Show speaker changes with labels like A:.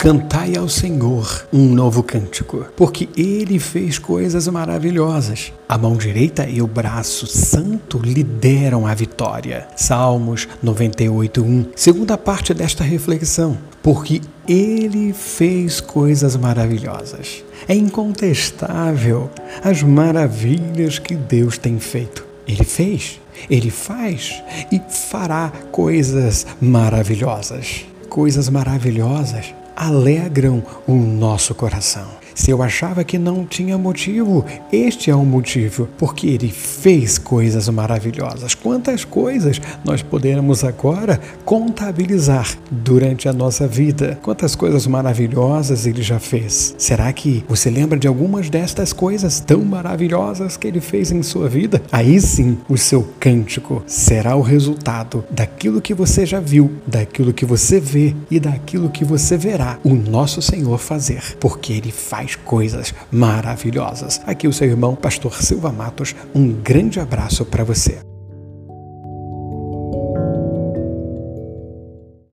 A: Cantai ao Senhor um novo cântico, porque ele fez coisas maravilhosas. A mão direita e o braço santo lhe deram a vitória. Salmos 98:1. Segunda parte desta reflexão, porque ele fez coisas maravilhosas. É incontestável as maravilhas que Deus tem feito. Ele fez, ele faz e fará coisas maravilhosas. Coisas maravilhosas alegram o nosso coração. Se eu achava que não tinha motivo, este é o motivo, porque ele fez coisas maravilhosas. Quantas coisas nós podemos agora contabilizar durante a nossa vida? Quantas coisas maravilhosas ele já fez? Será que você lembra de algumas destas coisas tão maravilhosas que ele fez em sua vida? Aí sim, o seu cântico será o resultado daquilo que você já viu, daquilo que você vê e daquilo que você verá o nosso Senhor fazer, porque ele faz coisas maravilhosas. Aqui o seu irmão, Pastor Silva Matos, um grande abraço para você.